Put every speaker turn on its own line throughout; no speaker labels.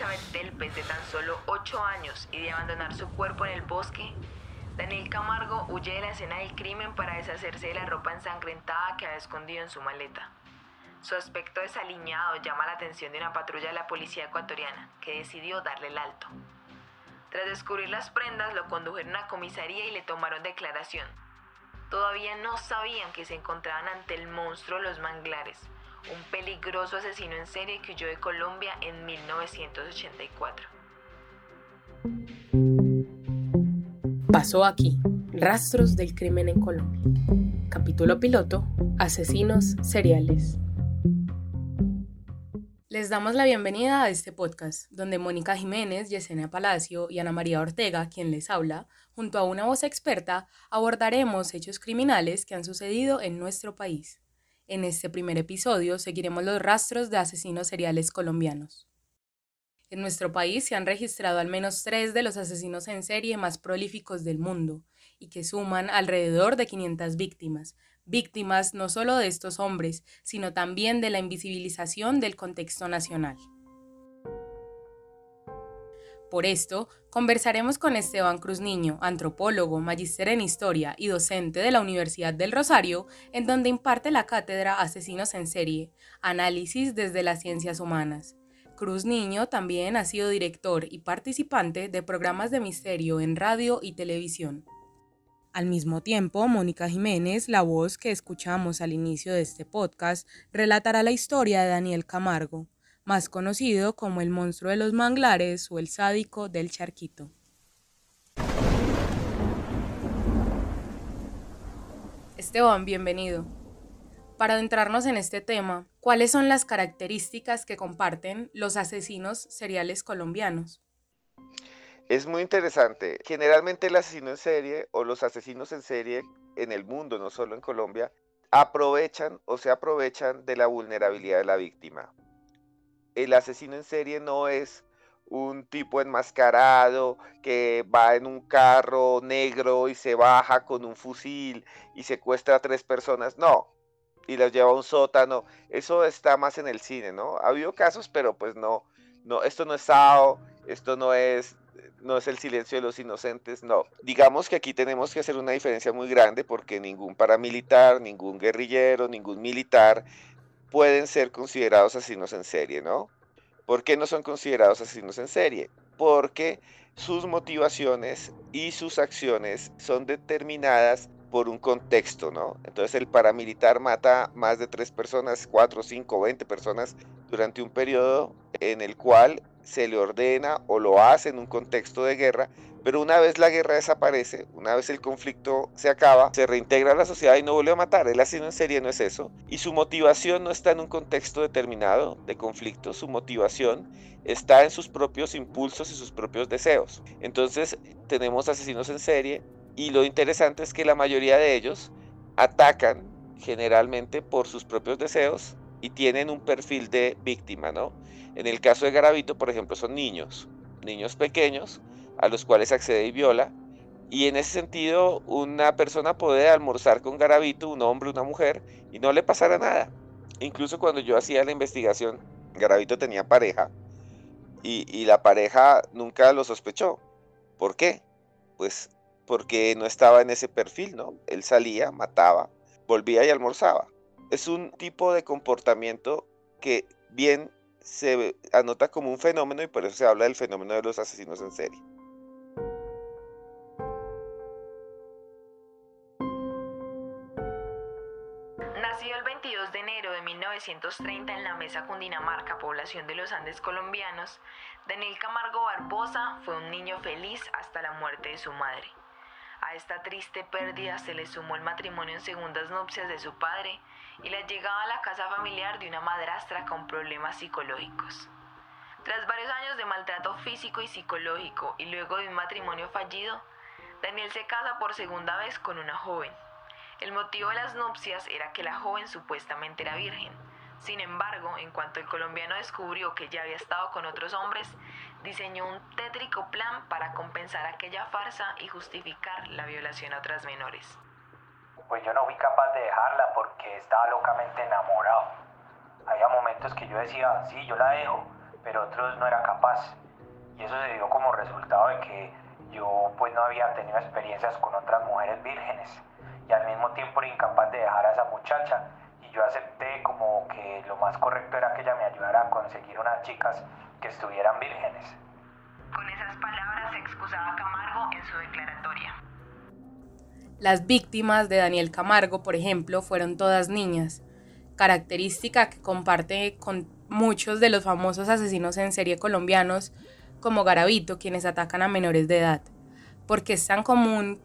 Elizabeth Telpes, de tan solo 8 años, y de abandonar su cuerpo en el bosque, Daniel Camargo huye de la escena del crimen para deshacerse de la ropa ensangrentada que había escondido en su maleta. Su aspecto desaliñado llama la atención de una patrulla de la policía ecuatoriana, que decidió darle el alto. Tras descubrir las prendas, lo condujeron a comisaría y le tomaron declaración. Todavía no sabían que se encontraban ante el monstruo de los manglares, un peligroso asesino en serie que huyó de Colombia en 1984.
Pasó aquí, Rastros del Crimen en Colombia. Capítulo piloto, Asesinos Seriales. Les damos la bienvenida a este podcast, donde Mónica Jiménez, Yesenia Palacio y Ana María Ortega, quien les habla, junto a una voz experta, abordaremos hechos criminales que han sucedido en nuestro país. En este primer episodio seguiremos los rastros de asesinos seriales colombianos. En nuestro país se han registrado al menos tres de los asesinos en serie más prolíficos del mundo y que suman alrededor de 500 víctimas, víctimas no solo de estos hombres, sino también de la invisibilización del contexto nacional. Por esto, conversaremos con Esteban Cruz Niño, antropólogo, magíster en historia y docente de la Universidad del Rosario, en donde imparte la cátedra Asesinos en Serie, Análisis desde las Ciencias Humanas. Cruz Niño también ha sido director y participante de programas de misterio en radio y televisión. Al mismo tiempo, Mónica Jiménez, la voz que escuchamos al inicio de este podcast, relatará la historia de Daniel Camargo, más conocido como el monstruo de los manglares o el sádico del charquito. Esteban, bienvenido. Para adentrarnos en este tema, ¿cuáles son las características que comparten los asesinos seriales colombianos?
Es muy interesante. Generalmente el asesino en serie o los asesinos en serie en el mundo, no solo en Colombia, aprovechan o se aprovechan de la vulnerabilidad de la víctima. El asesino en serie no es un tipo enmascarado que va en un carro negro y se baja con un fusil y secuestra a tres personas. No, y las lleva a un sótano. Eso está más en el cine, ¿no? Ha habido casos, pero pues no, no, esto no es Sao, esto no es no es el silencio de los inocentes, no. Digamos que aquí tenemos que hacer una diferencia muy grande porque ningún paramilitar, ningún guerrillero, ningún militar pueden ser considerados asesinos en serie, ¿no? ¿Por qué no son considerados asesinos en serie? Porque sus motivaciones y sus acciones son determinadas por un contexto, ¿no? Entonces el paramilitar mata más de tres personas, cuatro, cinco, veinte personas durante un periodo en el cual se le ordena o lo hace en un contexto de guerra, pero una vez la guerra desaparece, una vez el conflicto se acaba, se reintegra a la sociedad y no vuelve a matar. El asesino en serie no es eso. Y su motivación no está en un contexto determinado de conflicto, su motivación está en sus propios impulsos y sus propios deseos. Entonces tenemos asesinos en serie y lo interesante es que la mayoría de ellos atacan generalmente por sus propios deseos y tienen un perfil de víctima, ¿no? En el caso de Garavito, por ejemplo, son niños, niños pequeños a los cuales accede y viola. Y en ese sentido, una persona puede almorzar con Garavito, un hombre, una mujer, y no le pasará nada. Incluso cuando yo hacía la investigación, Garavito tenía pareja y, y la pareja nunca lo sospechó. ¿Por qué? Pues porque no estaba en ese perfil, ¿no? Él salía, mataba, volvía y almorzaba. Es un tipo de comportamiento que bien se anota como un fenómeno y por eso se habla del fenómeno de los asesinos en serie.
1930 en la Mesa Cundinamarca, población de los Andes colombianos, Daniel Camargo Barbosa fue un niño feliz hasta la muerte de su madre. A esta triste pérdida se le sumó el matrimonio en segundas nupcias de su padre y la llegada a la casa familiar de una madrastra con problemas psicológicos. Tras varios años de maltrato físico y psicológico y luego de un matrimonio fallido, Daniel se casa por segunda vez con una joven. El motivo de las nupcias era que la joven supuestamente era virgen. Sin embargo, en cuanto el colombiano descubrió que ya había estado con otros hombres, diseñó un tétrico plan para compensar aquella farsa y justificar la violación a otras menores
pues yo no fui capaz de dejarla porque estaba locamente enamorado. Había momentos que yo decía, sí, yo la dejo, pero otros no eran capaces. Y eso se dio como resultado de que yo pues no había tenido experiencias con otras mujeres vírgenes y al mismo tiempo era incapaz de dejar a esa muchacha y yo acepté como que lo más correcto era que ella me ayudara a conseguir unas chicas que estuvieran vírgenes.
Con esas palabras se excusaba Camargo en su declaratoria.
Las víctimas de Daniel Camargo, por ejemplo, fueron todas niñas, característica que comparte con muchos de los famosos asesinos en serie colombianos como Garavito, quienes atacan a menores de edad, porque es tan común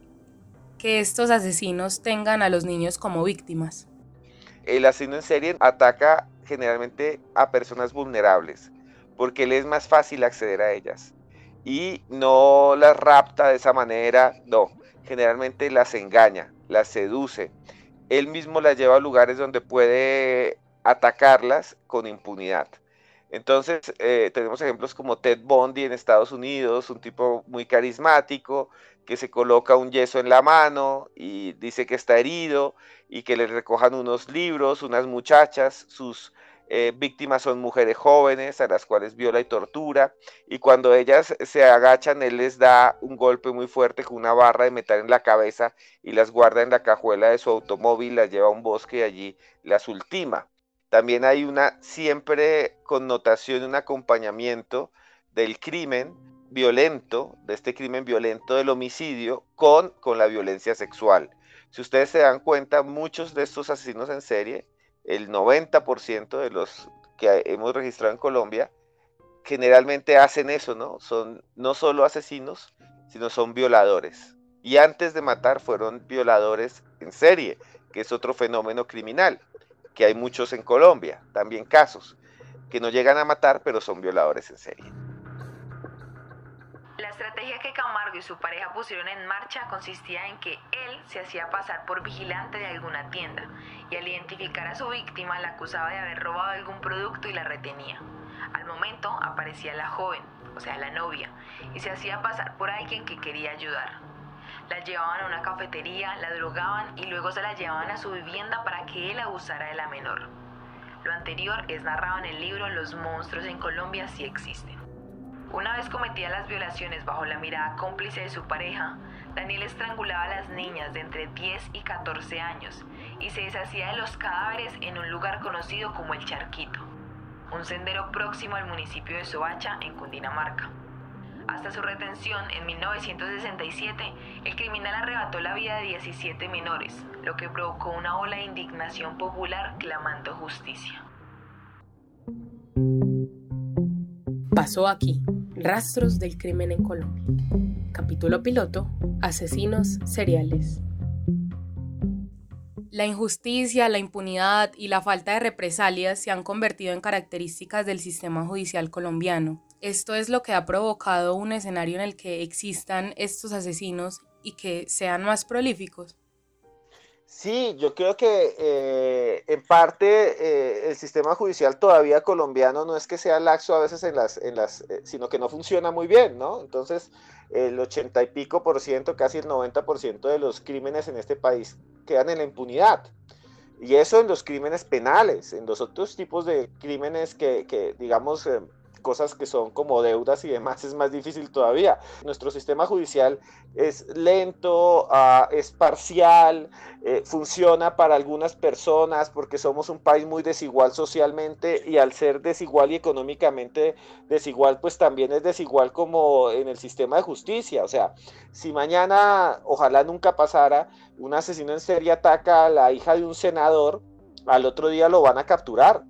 que estos asesinos tengan a los niños como víctimas.
El asesino en serie ataca generalmente a personas vulnerables, porque le es más fácil acceder a ellas. Y no las rapta de esa manera, no, generalmente las engaña, las seduce. Él mismo las lleva a lugares donde puede atacarlas con impunidad. Entonces, eh, tenemos ejemplos como Ted Bundy en Estados Unidos, un tipo muy carismático, que se coloca un yeso en la mano y dice que está herido y que le recojan unos libros, unas muchachas, sus eh, víctimas son mujeres jóvenes a las cuales viola y tortura y cuando ellas se agachan él les da un golpe muy fuerte con una barra de metal en la cabeza y las guarda en la cajuela de su automóvil, las lleva a un bosque y allí las ultima. También hay una siempre connotación, un acompañamiento del crimen violento, de este crimen violento del homicidio, con, con la violencia sexual. Si ustedes se dan cuenta, muchos de estos asesinos en serie, el 90% de los que hemos registrado en Colombia, generalmente hacen eso, ¿no? Son no solo asesinos, sino son violadores. Y antes de matar fueron violadores en serie, que es otro fenómeno criminal, que hay muchos en Colombia, también casos, que no llegan a matar, pero son violadores en serie.
La estrategia que Camargo y su pareja pusieron en marcha consistía en que él se hacía pasar por vigilante de alguna tienda y al identificar a su víctima la acusaba de haber robado algún producto y la retenía. Al momento aparecía la joven, o sea, la novia, y se hacía pasar por alguien que quería ayudar. La llevaban a una cafetería, la drogaban y luego se la llevaban a su vivienda para que él abusara de la menor. Lo anterior es narrado en el libro Los monstruos en Colombia sí existen. Una vez cometía las violaciones bajo la mirada cómplice de su pareja, Daniel estrangulaba a las niñas de entre 10 y 14 años y se deshacía de los cadáveres en un lugar conocido como el Charquito, un sendero próximo al municipio de Soacha, en Cundinamarca. Hasta su retención en 1967, el criminal arrebató la vida de 17 menores, lo que provocó una ola de indignación popular clamando justicia.
Pasó aquí. Rastros del crimen en Colombia. Capítulo piloto. Asesinos seriales. La injusticia, la impunidad y la falta de represalias se han convertido en características del sistema judicial colombiano. Esto es lo que ha provocado un escenario en el que existan estos asesinos y que sean más prolíficos.
Sí, yo creo que eh, en parte eh, el sistema judicial todavía colombiano no es que sea laxo a veces en las, en las, eh, sino que no funciona muy bien, ¿no? Entonces, el ochenta y pico por ciento, casi el 90 por ciento de los crímenes en este país quedan en la impunidad. Y eso en los crímenes penales, en los otros tipos de crímenes que, que digamos, cosas que son como deudas y demás es más difícil todavía. Nuestro sistema judicial es lento, ah, es parcial, eh, funciona para algunas personas porque somos un país muy desigual socialmente y al ser desigual y económicamente desigual, pues también es desigual como en el sistema de justicia. O sea, si mañana, ojalá nunca pasara, un asesino en serie ataca a la hija de un senador, al otro día lo van a capturar,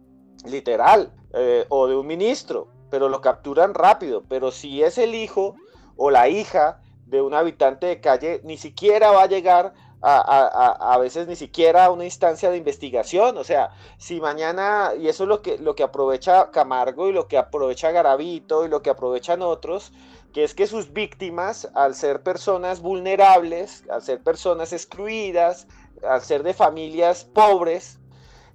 literal, eh, o de un ministro pero lo capturan rápido. Pero si es el hijo o la hija de un habitante de calle, ni siquiera va a llegar a, a, veces ni siquiera a una instancia de investigación. O sea, si mañana, y eso es lo que, lo que aprovecha Camargo y lo que aprovecha Garavito y lo que aprovechan otros, que es que sus víctimas, al ser personas vulnerables, al ser personas excluidas, al ser de familias pobres,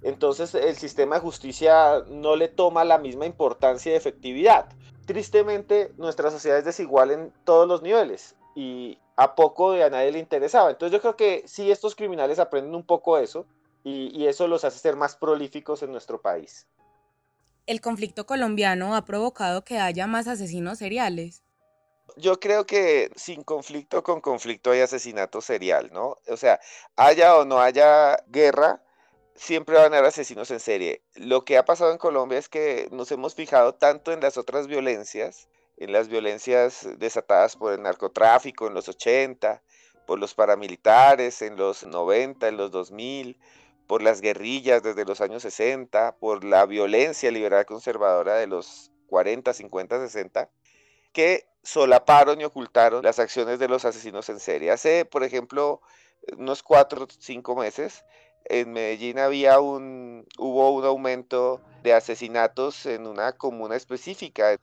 entonces el sistema de justicia no le toma la misma importancia y efectividad. Tristemente, nuestra sociedad es desigual en todos los niveles y a poco de a nadie le interesaba. Entonces yo creo que sí estos criminales aprenden un poco eso y, y eso los hace ser más prolíficos en nuestro país.
¿El conflicto colombiano ha provocado que haya más asesinos seriales?
Yo creo que sin conflicto con conflicto hay asesinato serial, ¿no? O sea, haya o no haya guerra, siempre van a haber asesinos en serie. Lo que ha pasado en Colombia es que nos hemos fijado tanto en las otras violencias, en las violencias desatadas por el narcotráfico en los 80, por los paramilitares en los 90, en los 2000, por las guerrillas desde los años 60, por la violencia liberal conservadora de los 40, 50, 60, que solaparon y ocultaron las acciones de los asesinos en serie. Hace, por ejemplo, unos cuatro o cinco meses, en Medellín había un, hubo un aumento de asesinatos en una comuna específica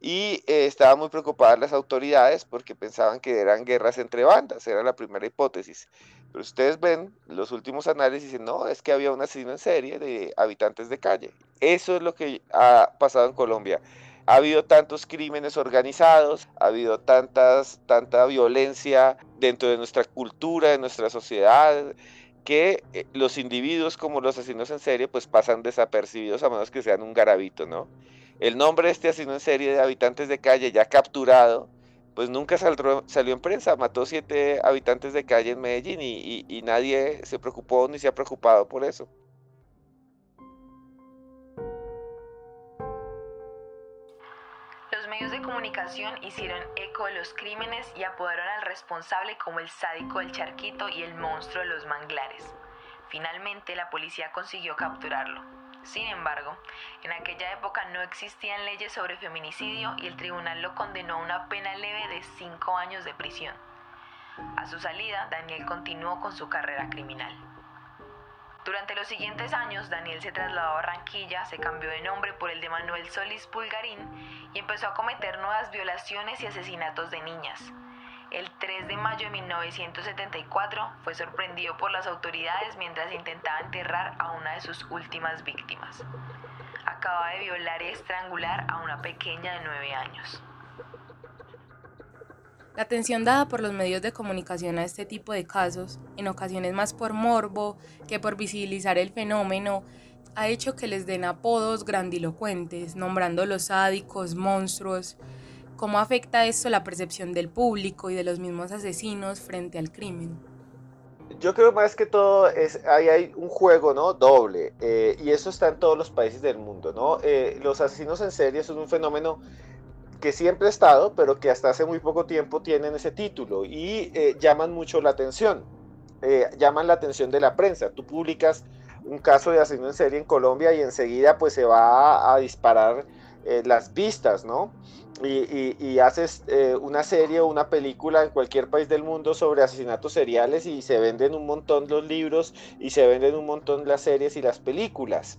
y eh, estaban muy preocupadas las autoridades porque pensaban que eran guerras entre bandas, era la primera hipótesis. Pero ustedes ven los últimos análisis dicen, no, es que había un asesino en serie de habitantes de calle. Eso es lo que ha pasado en Colombia. Ha habido tantos crímenes organizados, ha habido tantas, tanta violencia dentro de nuestra cultura, de nuestra sociedad, que eh, los individuos como los asesinos en serie pues pasan desapercibidos a menos que sean un garabito, ¿no? El nombre de este asesino en serie de habitantes de calle ya capturado, pues nunca salió, salió en prensa, mató siete habitantes de calle en Medellín y nadie se preocupó ni se ha preocupado por eso.
Medios de comunicación hicieron eco de los crímenes y apodaron al responsable como el sádico del charquito y el monstruo de los manglares. Finalmente la policía consiguió capturarlo. Sin embargo, en aquella época no existían leyes sobre feminicidio y el tribunal lo condenó a una pena leve de cinco años de prisión. A su salida, Daniel continuó con su carrera criminal. Durante los siguientes años, Daniel se trasladó a Barranquilla, se cambió de nombre por el de Manuel Solís Pulgarín y empezó a cometer nuevas violaciones y asesinatos de niñas el 3 de mayo de 1974 fue sorprendido por las autoridades mientras intentaba enterrar a una de sus últimas víctimas. Acaba de violar y estrangular a una pequeña de 9 años.
La atención dada por los medios de comunicación a este tipo de casos, en ocasiones más por morbo que por visibilizar el fenómeno, ha hecho que les den apodos grandilocuentes, nombrando los sádicos, monstruos, ¿Cómo afecta esto la percepción del público y de los mismos asesinos frente al crimen?
Yo creo más que todo hay un juego no doble eh, y eso está en todos los países del mundo eh, los asesinos en serie son un fenómeno que siempre ha estado pero que hasta hace muy poco tiempo tienen ese título y eh, llaman mucho la atención. Llaman la atención de la prensa. Tú publicas un caso de asesino en serie en Colombia y enseguida pues se va a disparar las vistas no y, haces eh, una serie o una película en cualquier país del mundo sobre asesinatos seriales y se venden un montón los libros y se venden un montón las series y las películas.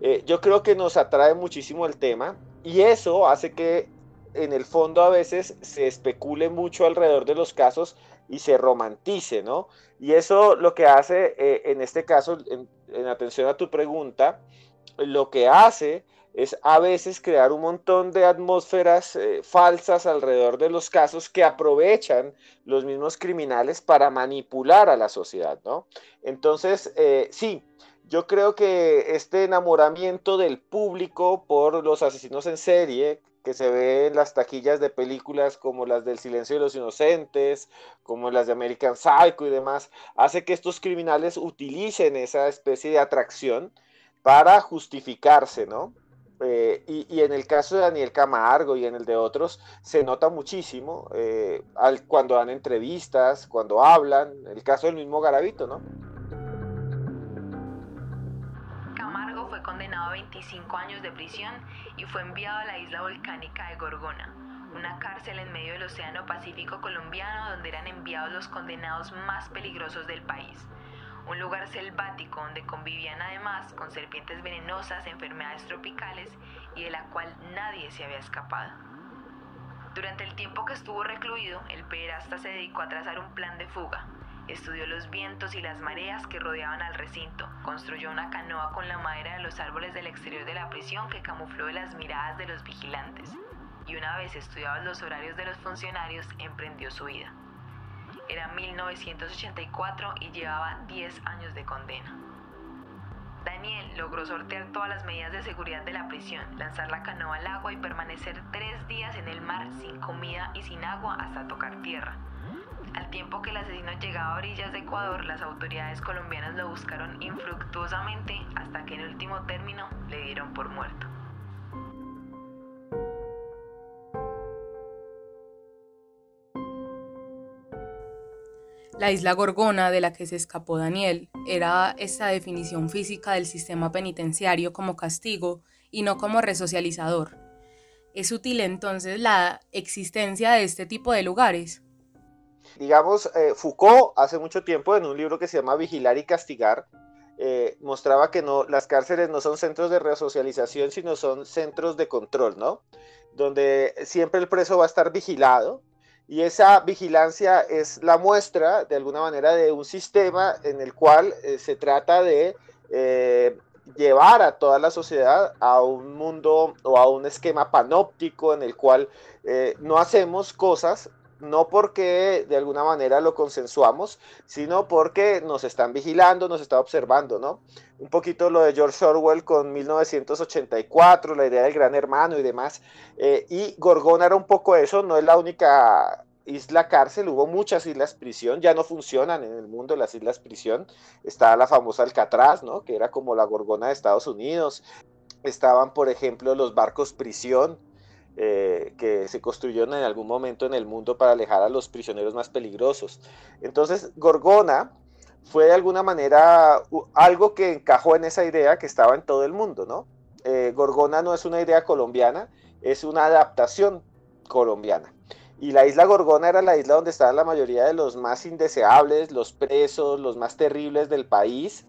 Eh, yo creo que nos atrae muchísimo el tema y eso hace que en el fondo a veces se especule mucho alrededor de los casos y se romantice, ¿no? Y eso lo que hace, eh, en este caso, en atención a tu pregunta, lo que hace es a veces crear un montón de atmósferas eh, falsas alrededor de los casos que aprovechan los mismos criminales para manipular a la sociedad, ¿no? Entonces, eh, sí, yo creo que este enamoramiento del público por los asesinos en serie, que se ve en las taquillas de películas como las del Silencio de los Inocentes, como las de American Psycho y demás, hace que estos criminales utilicen esa especie de atracción para justificarse, ¿no? Eh, y, en el caso de Daniel Camargo y en el de otros, se nota muchísimo eh, al, cuando dan entrevistas, cuando hablan, el caso del mismo Garavito, ¿no?
A 25 años de prisión y fue enviado a la isla volcánica de Gorgona, una cárcel en medio del Océano Pacífico colombiano donde eran enviados los condenados más peligrosos del país un lugar selvático donde convivían además con serpientes venenosas, enfermedades tropicales y de la cual nadie se había escapado. Durante el tiempo que estuvo recluido, el pederasta se dedicó a trazar un plan de fuga. Estudió los vientos y las mareas que rodeaban al recinto, construyó una canoa con la madera de los árboles del exterior de la prisión que camufló las miradas de los vigilantes, y una vez estudiados los horarios de los funcionarios, emprendió su vida. Era 1984 y llevaba 10 años de condena. Daniel logró sortear todas las medidas de seguridad de la prisión, lanzar la canoa al agua y permanecer tres días en el mar sin comida y sin agua hasta tocar tierra. Al tiempo que el asesino llegaba a orillas de Ecuador, las autoridades colombianas lo buscaron infructuosamente hasta que en último término le dieron por muerto.
La isla Gorgona de la que se escapó Daniel era esta definición física del sistema penitenciario como castigo y no como resocializador. ¿Es útil entonces la existencia de este tipo de lugares?
Digamos, eh, Foucault hace mucho tiempo en un libro que se llama Vigilar y Castigar, eh, mostraba que no, las cárceles no son centros de resocialización, sino son centros de control, ¿no? Donde siempre el preso va a estar vigilado, y esa vigilancia es la muestra, de alguna manera, de un sistema en el cual eh, se trata de llevar a toda la sociedad a un mundo o a un esquema panóptico en el cual no hacemos cosas no porque de alguna manera lo consensuamos, sino porque nos están vigilando, nos está observando, ¿no? Un poquito lo de George Orwell con 1984, la idea del gran hermano y demás. Eh, y Gorgona era un poco eso, no es la única isla cárcel, hubo muchas islas prisión, ya no funcionan en el mundo las islas prisión. Está la famosa Alcatraz, ¿no? Que era como la Gorgona de Estados Unidos. Estaban, por ejemplo, los barcos prisión, eh, que se construyeron en algún momento en el mundo para alejar a los prisioneros más peligrosos. Entonces, Gorgona fue de alguna manera algo que encajó en esa idea que estaba en todo el mundo, ¿no? Eh, Gorgona no es una idea colombiana, es una adaptación colombiana. Y la isla Gorgona era la isla donde estaban la mayoría de los más indeseables, los presos, los más terribles del país.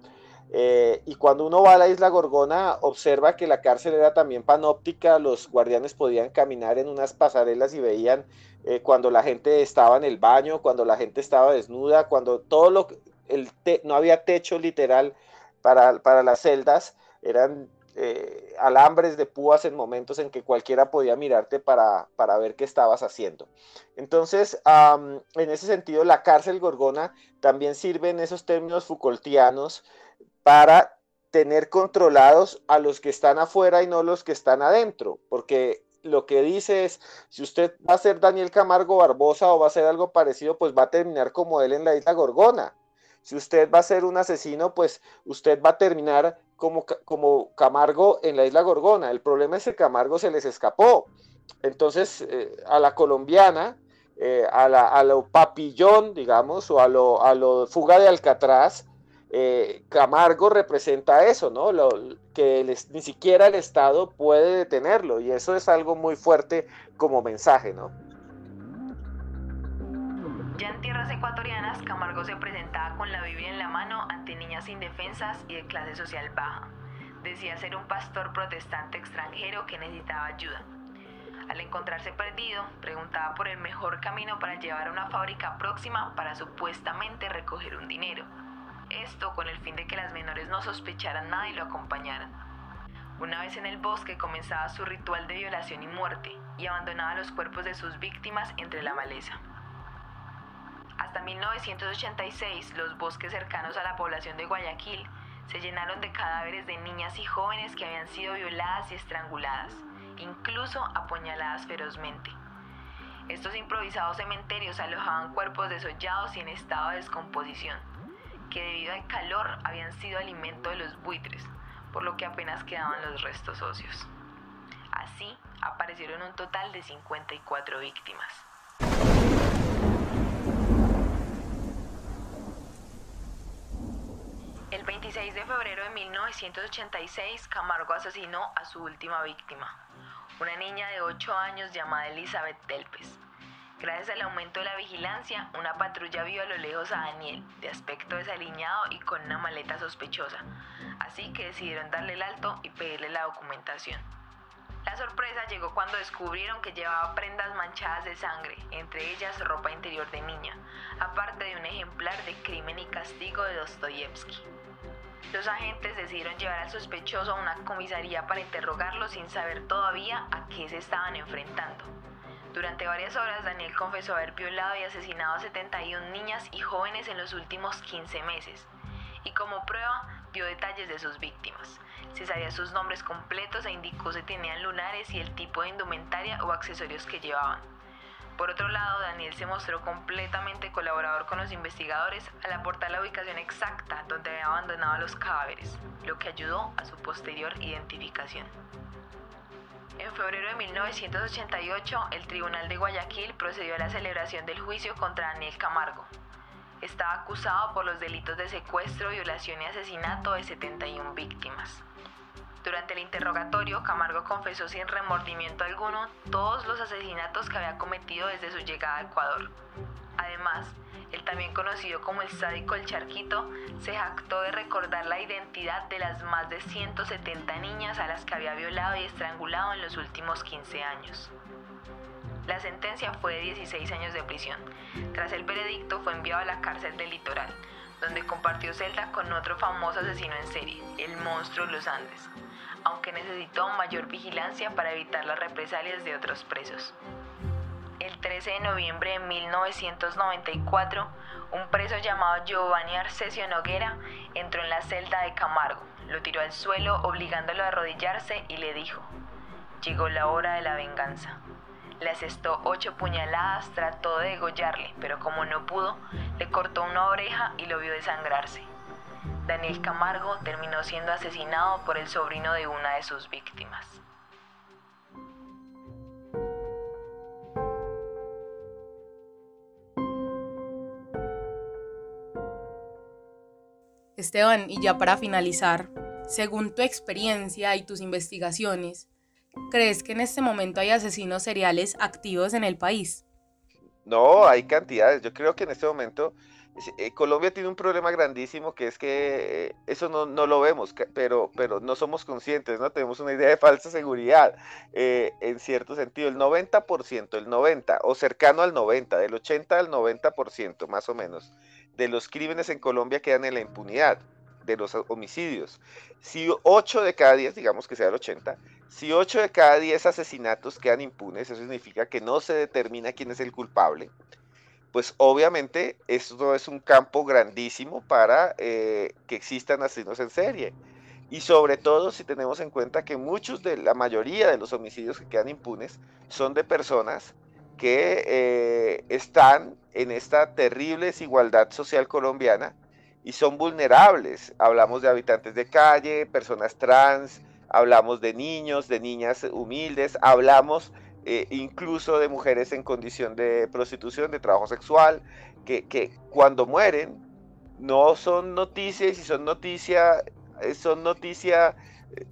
Eh, y cuando uno va a la isla Gorgona, observa que la cárcel era también panóptica, los guardianes podían caminar en unas pasarelas y veían eh, cuando la gente estaba en el baño, cuando la gente estaba desnuda, cuando todo lo el no había techo literal para, para las celdas, eran eh, alambres de púas en momentos en que cualquiera podía mirarte para, para ver qué estabas haciendo. Entonces, en ese sentido, la cárcel gorgona también sirve en esos términos Foucaultianos para tener controlados a los que están afuera y no los que están adentro, porque lo que dice es, si usted va a ser Daniel Camargo Barbosa o va a ser algo parecido, pues va a terminar como él en la isla Gorgona. Si usted va a ser un asesino, pues usted va a terminar como, como Camargo en la isla Gorgona. El problema es que Camargo se les escapó. Entonces, eh, a la colombiana, eh, a, la, a, lo papillón, digamos, o a lo, a lo fuga de Alcatraz, eh, Camargo representa eso, ¿no? Lo, que ni siquiera el Estado puede detenerlo y eso es algo muy fuerte como mensaje, ¿no?
Ya en tierras ecuatorianas, Camargo se presentaba con la Biblia en la mano ante niñas indefensas y de clase social baja. Decía ser un pastor protestante extranjero que necesitaba ayuda. Al encontrarse perdido, preguntaba por el mejor camino para llevar a una fábrica próxima para supuestamente recoger un dinero esto con el fin de que las menores no sospecharan nada y lo acompañaran. Una vez en el bosque comenzaba su ritual de violación y muerte y abandonaba los cuerpos de sus víctimas entre la maleza. Hasta 1986, los bosques cercanos a la población de Guayaquil se llenaron de cadáveres de niñas y jóvenes que habían sido violadas y estranguladas, incluso apuñaladas ferozmente. Estos improvisados cementerios alojaban cuerpos desollados y en estado de descomposición que debido al calor habían sido alimento de los buitres, por lo que apenas quedaban los restos óseos. Así aparecieron un total de 54 víctimas. El 26 de febrero de 1986, Camargo asesinó a su última víctima, una niña de 8 años llamada Elizabeth Telpes. Gracias al aumento de la vigilancia, una patrulla vio a lo lejos a Daniel, de aspecto desaliñado y con una maleta sospechosa, así que decidieron darle el alto y pedirle la documentación. La sorpresa llegó cuando descubrieron que llevaba prendas manchadas de sangre, entre ellas ropa interior de niña, aparte de un ejemplar de Crimen y Castigo de Dostoyevsky. Los agentes decidieron llevar al sospechoso a una comisaría para interrogarlo sin saber todavía a qué se estaban enfrentando. Durante varias horas, Daniel confesó haber violado y asesinado a 71 niñas y jóvenes en los últimos 15 meses. Y como prueba, dio detalles de sus víctimas. Se sabía sus nombres completos e indicó si tenían lunares y el tipo de indumentaria o accesorios que llevaban. Por otro lado, Daniel se mostró completamente colaborador con los investigadores al aportar la ubicación exacta donde había abandonado los cadáveres, lo que ayudó a su posterior identificación. En febrero de 1988, el Tribunal de Guayaquil procedió a la celebración del juicio contra Daniel Camargo. Estaba acusado por los delitos de secuestro, violación y asesinato de 71 víctimas. Durante el interrogatorio, Camargo confesó sin remordimiento alguno todos los asesinatos que había cometido desde su llegada a Ecuador. Además, el también conocido como el sádico El Charquito se jactó de recordar la identidad de las más de 170 niñas a las que había violado y estrangulado en los últimos 15 años. La sentencia fue de 16 años de prisión. Tras el veredicto fue enviado a la cárcel del litoral, donde compartió celda con otro famoso asesino en serie, el monstruo Los Andes aunque necesitó mayor vigilancia para evitar las represalias de otros presos. El 13 de noviembre de 1994, un preso llamado Giovanni Arcesio Noguera entró en la celda de Camargo, lo tiró al suelo obligándolo a arrodillarse y le dijo, llegó la hora de la venganza. Le asestó ocho puñaladas, trató de degollarle, pero como no pudo, le cortó una oreja y lo vio desangrarse. Daniel Camargo terminó siendo asesinado por el sobrino de una de sus víctimas.
Esteban, y ya para finalizar, según tu experiencia y tus investigaciones, ¿crees que en este momento hay asesinos seriales activos en el país?
No, hay cantidades. Yo creo que en este momento eh, Colombia tiene un problema grandísimo que es que eh, eso no, lo vemos, pero, pero no somos conscientes, ¿no? Tenemos una idea de falsa seguridad, eh, en cierto sentido. El 90%, el 90% o cercano al 90%, del 80 al 90% más o menos, de los crímenes en Colombia quedan en la impunidad, de los homicidios. Si 8 de cada 10, digamos que sea el 80, si 8 de cada 10 asesinatos quedan impunes, eso significa que no se determina quién es el culpable pues obviamente esto es un campo grandísimo para eh, que existan asesinos en serie. Y sobre todo si tenemos en cuenta que muchos de la mayoría de los homicidios que quedan impunes son de personas que eh, están en esta terrible desigualdad social colombiana y son vulnerables. Hablamos de habitantes de calle, personas trans, hablamos de niños, de niñas humildes, hablamos eh, incluso de mujeres en condición de prostitución, de trabajo sexual, que, cuando mueren no son noticias y son noticia, eh, son noticia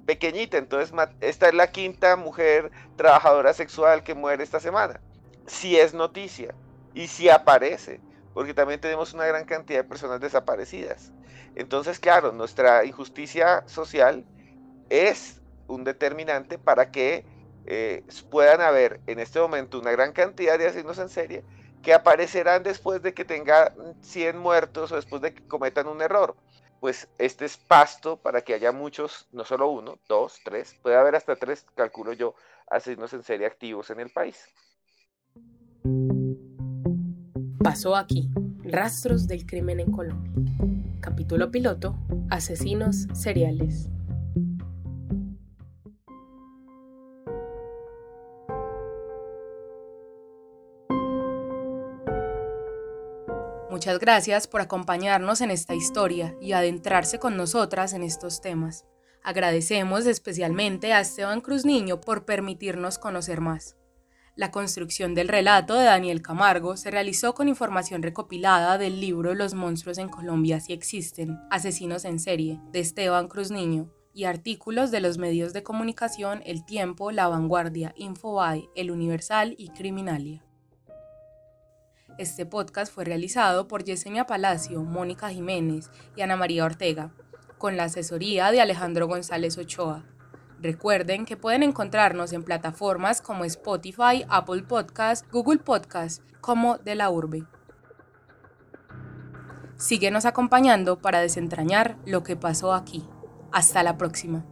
pequeñita. Entonces, esta es la quinta mujer trabajadora sexual que muere esta semana. Si es noticia y si aparece, porque también tenemos una gran cantidad de personas desaparecidas. Entonces, claro, nuestra injusticia social es un determinante para que eh, puedan haber en este momento una gran cantidad de asesinos en serie que aparecerán después de que tengan 100 muertos o después de que cometan un error. Pues este es pasto para que haya muchos, no solo uno, dos, tres, puede haber hasta tres, calculo yo, asesinos en serie activos en el país.
Pasó aquí, Rastros del Crimen en Colombia. Capítulo piloto, Asesinos Seriales. Muchas gracias por acompañarnos en esta historia y adentrarse con nosotras en estos temas. Agradecemos especialmente a Esteban Cruz Niño por permitirnos conocer más. La construcción del relato de Daniel Camargo se realizó con información recopilada del libro Los monstruos en Colombia si existen, Asesinos en serie, de Esteban Cruz Niño, y artículos de los medios de comunicación El Tiempo, La Vanguardia, Infobae, El Universal y Criminalia. Este podcast fue realizado por Yesenia Palacio, Mónica Jiménez y Ana María Ortega, con la asesoría de Alejandro González Ochoa. Recuerden que pueden encontrarnos en plataformas como Spotify, Apple Podcast, Google Podcast, como de la urbe. Síguenos acompañando para desentrañar lo que pasó aquí. Hasta la próxima.